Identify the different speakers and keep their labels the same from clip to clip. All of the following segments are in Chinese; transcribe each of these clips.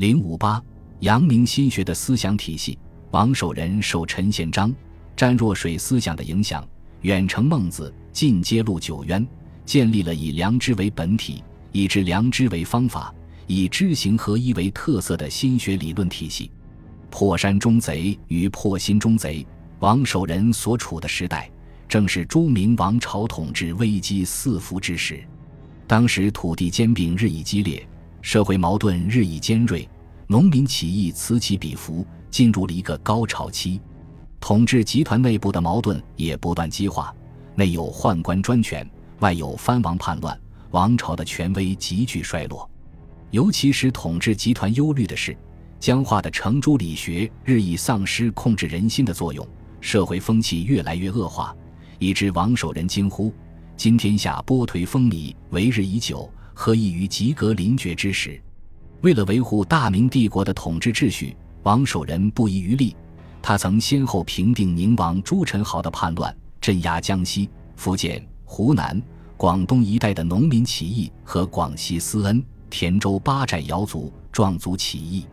Speaker 1: 零五八，阳明心学的思想体系。王守仁受陈宪章、詹若水思想的影响，远承孟子，进揭露九渊，建立了以良知为本体、以知良知为方法、以知行合一为特色的心学理论体系。破山中贼与破心中贼，王守仁所处的时代，正是朱明王朝统治危机四伏之时。当时土地兼并日益激烈。社会矛盾日益尖锐，农民起义此起彼伏，进入了一个高潮期。统治集团内部的矛盾也不断激化，内有宦官专权，外有藩王叛乱，王朝的权威急剧衰落。尤其使统治集团忧虑的是，僵化的程朱理学日益丧失控制人心的作用，社会风气越来越恶化，以致王守仁惊呼：“今天下波颓风靡，为日已久。”何异于及格临绝之时？为了维护大明帝国的统治秩序，王守仁不遗余力。他曾先后平定宁王朱宸濠的叛乱，镇压江西、福建、湖南、广东一带的农民起义和广西思恩、田州八寨瑶族壮族起义。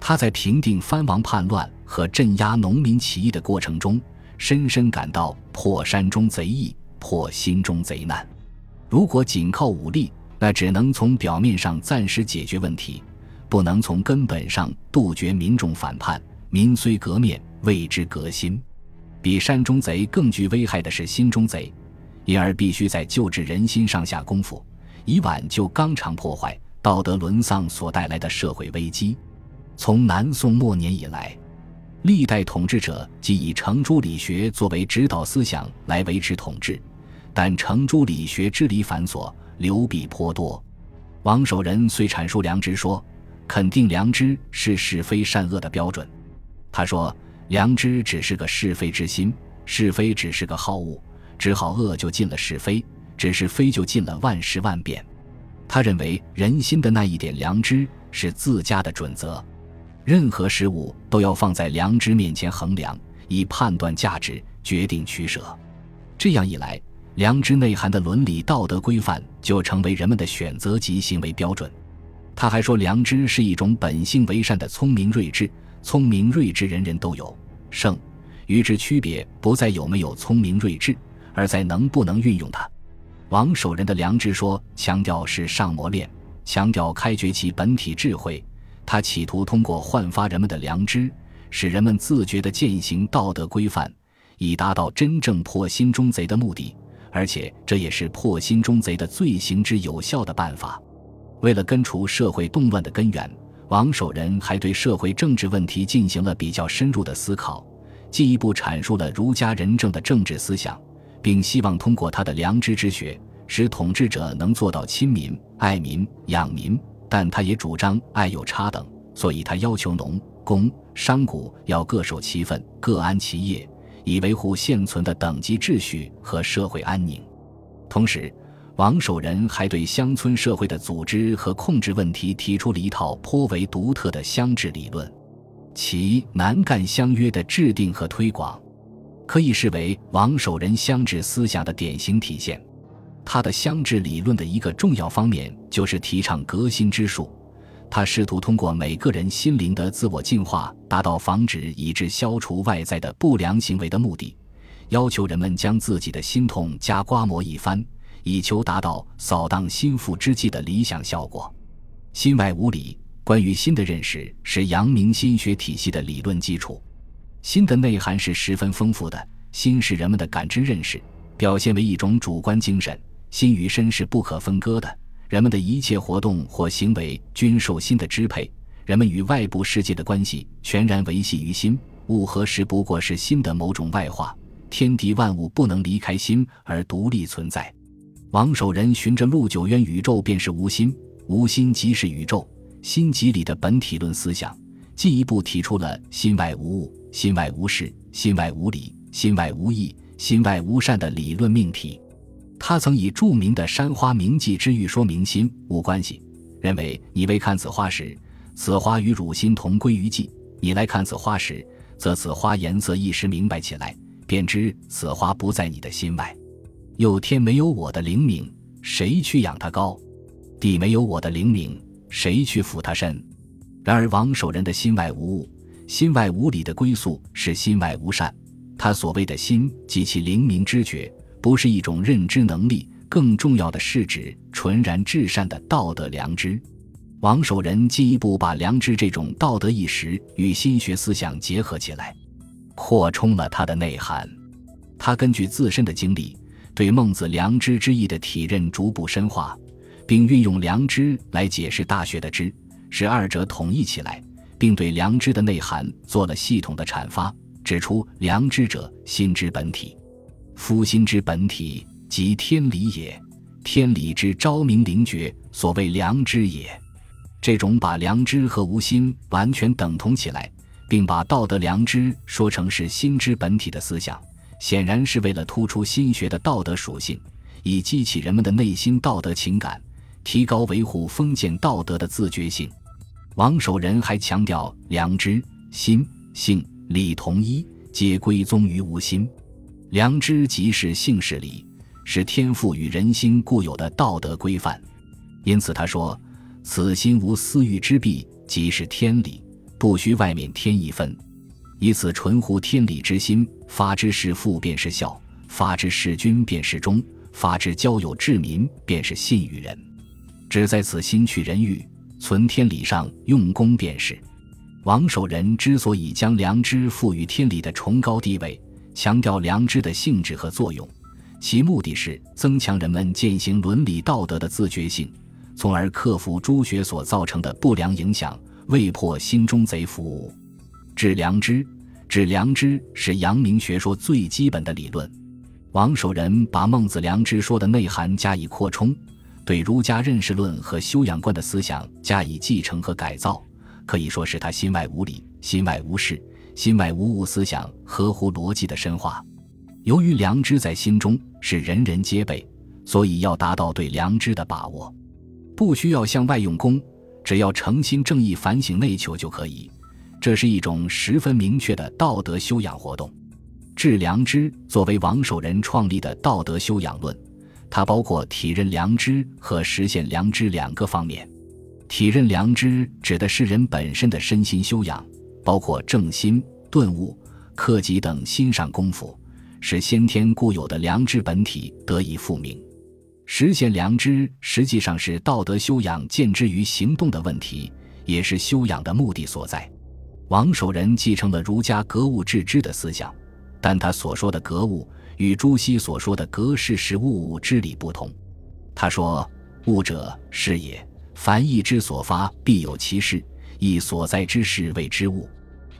Speaker 1: 他在平定藩王叛乱和镇压农民起义的过程中，深深感到破山中贼易，破心中贼难。如果仅靠武力，那只能从表面上暂时解决问题，不能从根本上杜绝民众反叛。民虽革面，谓之革新。比山中贼更具危害的是心中贼，因而必须在救治人心上下功夫，以挽救纲常破坏、道德沦丧所带来的社会危机。从南宋末年以来，历代统治者即以程朱理学作为指导思想来维持统治，但程朱理学支离繁琐。流弊颇多，王守仁虽阐述良知说，肯定良知是是非善恶的标准。他说，良知只是个是非之心，是非只是个好恶，只好恶就进了是非，只是非就进了万事万变。他认为人心的那一点良知是自家的准则，任何事物都要放在良知面前衡量，以判断价值，决定取舍。这样一来。良知内涵的伦理道德规范就成为人们的选择及行为标准。他还说，良知是一种本性为善的聪明睿智，聪明睿智人人都有。圣与之区别不在有没有聪明睿智，而在能不能运用它。王守仁的良知说强调是上磨练，强调开掘其本体智慧。他企图通过焕发人们的良知，使人们自觉地践行道德规范，以达到真正破心中贼的目的。而且这也是破心中贼的最行之有效的办法。为了根除社会动乱的根源，王守仁还对社会政治问题进行了比较深入的思考，进一步阐述了儒家仁政的政治思想，并希望通过他的良知之学，使统治者能做到亲民、爱民、养民。但他也主张爱有差等，所以他要求农、工、商、贾要各守其分，各安其业。以维护现存的等级秩序和社会安宁。同时，王守仁还对乡村社会的组织和控制问题提出了一套颇为独特的乡治理论，其南赣乡约的制定和推广，可以视为王守仁乡治思想的典型体现。他的乡治理论的一个重要方面就是提倡革新之术。他试图通过每个人心灵的自我净化，达到防止以致消除外在的不良行为的目的，要求人们将自己的心痛加刮磨一番，以求达到扫荡心腹之际的理想效果。心外无理，关于心的认识是阳明心学体系的理论基础。心的内涵是十分丰富的，心是人们的感知认识，表现为一种主观精神，心与身是不可分割的。人们的一切活动或行为均受心的支配，人们与外部世界的关系全然维系于心。物和时不过是心的某种外化，天地万物不能离开心而独立存在。王守仁循着陆九渊“宇宙便是无心，无心即是宇宙，心即理”的本体论思想，进一步提出了“心外无物，心外无事，心外无理，心外无义，心外无善”的理论命题。他曾以著名的山花名记之喻说明心无关系，认为你未看此花时，此花与汝心同归于寂；你来看此花时，则此花颜色一时明白起来，便知此花不在你的心外。又天没有我的灵敏，谁去养它高？地没有我的灵敏，谁去抚它深？然而王守仁的心外无物，心外无理的归宿是心外无善。他所谓的心及其灵明知觉，不是一种认知能力，更重要的是指纯然至善的道德良知。王守仁进一步把良知这种道德意识与心学思想结合起来，扩充了它的内涵。他根据自身的经历，对孟子良知之意的体认逐步深化，并运用良知来解释《大学》的知，使二者统一起来，并对良知的内涵做了系统的阐发。指出良知者，心之本体。夫心之本体，即天理也。天理之昭明灵觉，所谓良知也。这种把良知和无心完全等同起来，并把道德良知说成是心之本体的思想，显然是为了突出心学的道德属性，以激起人们的内心道德情感，提高维护封建道德的自觉性。王守仁还强调，良知、心、性。理同一，皆归宗于无心。良知即是性是理，是天赋与人心固有的道德规范。因此他说：“此心无私欲之弊，即是天理，不须外面添一分。以此纯乎天理之心，发之是父便是孝，发之是君便是忠，发之交友治民便是信与仁。只在此心去人欲，存天理上用功便是。”王守仁之所以将良知赋予天理的崇高地位，强调良知的性质和作用，其目的是增强人们践行伦理道德的自觉性，从而克服诸学所造成的不良影响，为破心中贼服务。治良知，治良知是阳明学说最基本的理论。王守仁把孟子良知说的内涵加以扩充，对儒家认识论和修养观的思想加以继承和改造。可以说是他心外无理、心外无事、心外无物思想合乎逻辑的深化。由于良知在心中是人人皆备，所以要达到对良知的把握，不需要向外用功，只要诚心正义反省内求就可以。这是一种十分明确的道德修养活动。治良知作为王守仁创立的道德修养论，它包括体认良知和实现良知两个方面。体认良知指的是人本身的身心修养，包括正心、顿悟、克己等心上功夫，使先天固有的良知本体得以复明。实现良知实际上是道德修养见之于行动的问题，也是修养的目的所在。王守仁继承了儒家格物致知的思想，但他所说的格物与朱熹所说的格事实物之理不同。他说：“物者，是也。”凡意之所发，必有其事；义所在之事，谓之物。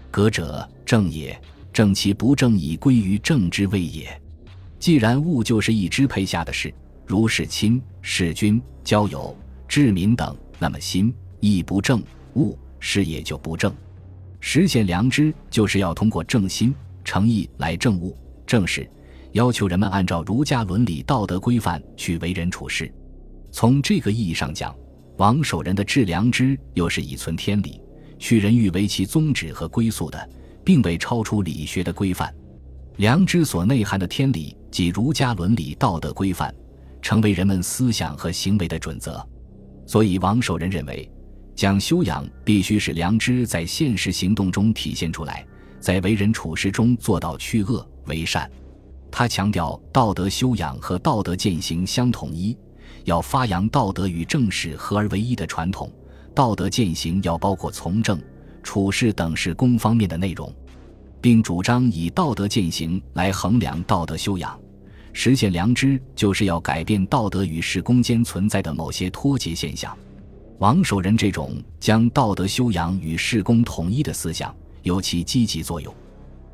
Speaker 1: 格者正也，正其不正，以归于正之谓也。既然物就是义支配下的事，如是亲、事君、交友、治民等，那么心义不正，物事也就不正。实现良知，就是要通过正心、诚意来正物、正事，要求人们按照儒家伦理道德规范去为人处事。从这个意义上讲。王守仁的致良知，又是以存天理、去人欲为其宗旨和归宿的，并未超出理学的规范。良知所内涵的天理，即儒家伦理道德规范，成为人们思想和行为的准则。所以，王守仁认为，讲修养必须使良知在现实行动中体现出来，在为人处事中做到去恶为善。他强调，道德修养和道德践行相统一。要发扬道德与正事合而为一的传统，道德践行要包括从政、处事等事功方面的内容，并主张以道德践行来衡量道德修养，实现良知，就是要改变道德与事功间存在的某些脱节现象。王守仁这种将道德修养与事功统一的思想，有其积极作用。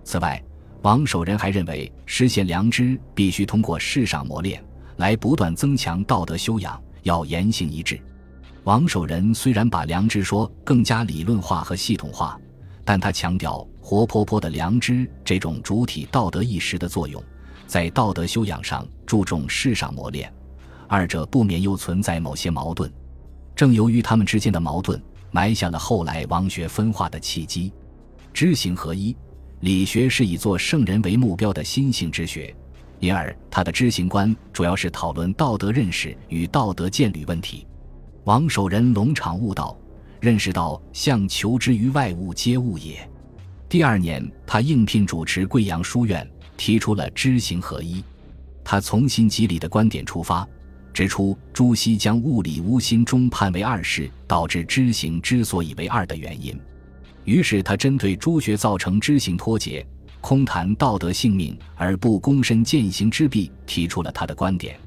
Speaker 1: 此外，王守仁还认为，实现良知必须通过世上磨练。来不断增强道德修养，要言行一致。王守仁虽然把良知说更加理论化和系统化，但他强调活泼泼的良知这种主体道德意识的作用，在道德修养上注重世上磨练，二者不免又存在某些矛盾。正由于他们之间的矛盾，埋下了后来王学分化的契机。知行合一，理学是以做圣人为目标的心性之学。因而，他的知行观主要是讨论道德认识与道德建律问题。王守仁龙场悟道，认识到相求之于外物皆物也。第二年，他应聘主持贵阳书院，提出了知行合一。他从心即理的观点出发，指出朱熹将物理无心中判为二事，导致知行之所以为二的原因。于是，他针对朱学造成知行脱节、空谈道德性命而不躬身践行之弊，提出了他的观点。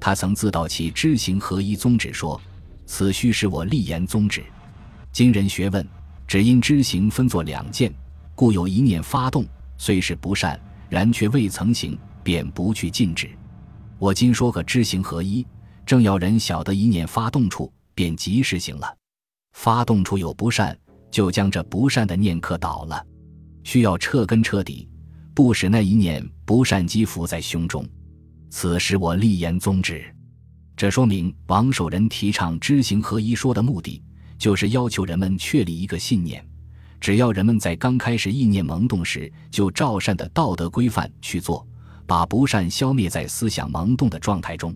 Speaker 1: 他曾自道其知行合一宗旨，说：“此须是我立言宗旨。今人学问，只因知行分作两件，故有一念发动，虽是不善，然却未曾行，便不去禁止。我今说个知行合一，正要人晓得一念发动处，便及时行了。发动处有不善，就将这不善的念克倒了，需要彻根彻底，不使那一念不善积伏在胸中。”此时我立言宗旨，这说明王守仁提倡知行合一说的目的，就是要求人们确立一个信念：只要人们在刚开始意念萌动时，就照善的道德规范去做，把不善消灭在思想萌动的状态中。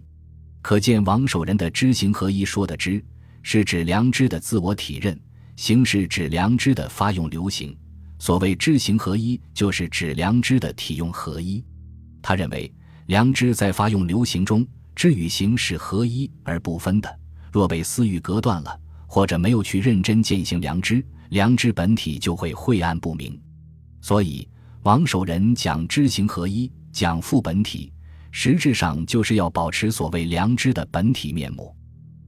Speaker 1: 可见王守仁的知行合一说的知，是指良知的自我体认；行是指良知的发用流行。所谓知行合一，就是指良知的体用合一。他认为。良知在发用流行中，知与行是合一而不分的。若被私欲隔断了，或者没有去认真践行良知，良知本体就会晦暗不明。所以，王守仁讲知行合一，讲复本体，实质上就是要保持所谓良知的本体面目。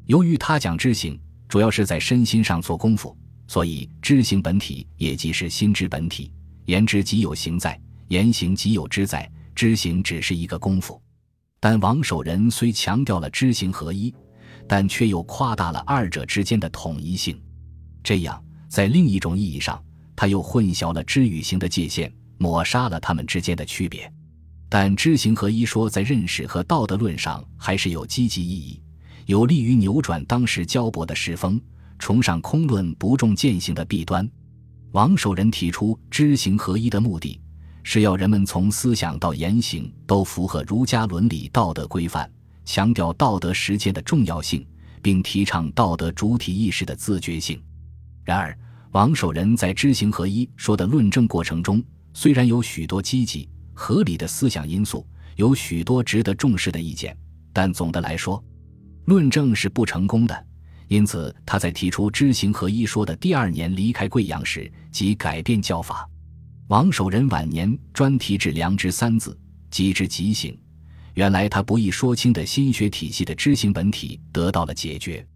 Speaker 1: 由于他讲知行，主要是在身心上做功夫，所以知行本体也即是心之本体。言之即有行在，言行即有知在。知行只是一个功夫，但王守仁虽强调了知行合一，但却又夸大了二者之间的统一性。这样，在另一种意义上，他又混淆了知与行的界限，抹杀了他们之间的区别。但知行合一说在认识和道德论上还是有积极意义，有利于扭转当时焦薄的世风，崇尚空论不重践行的弊端。王守仁提出知行合一的目的。是要人们从思想到言行都符合儒家伦理道德规范，强调道德实践的重要性，并提倡道德主体意识的自觉性。然而，王守仁在知行合一说的论证过程中，虽然有许多积极合理的思想因素，有许多值得重视的意见，但总的来说，论证是不成功的。因此，他在提出知行合一说的第二年离开贵阳时，即改变教法。王守仁晚年专题致良知三字，即知即行。原来他不易说清的心学体系的知行本体得到了解决。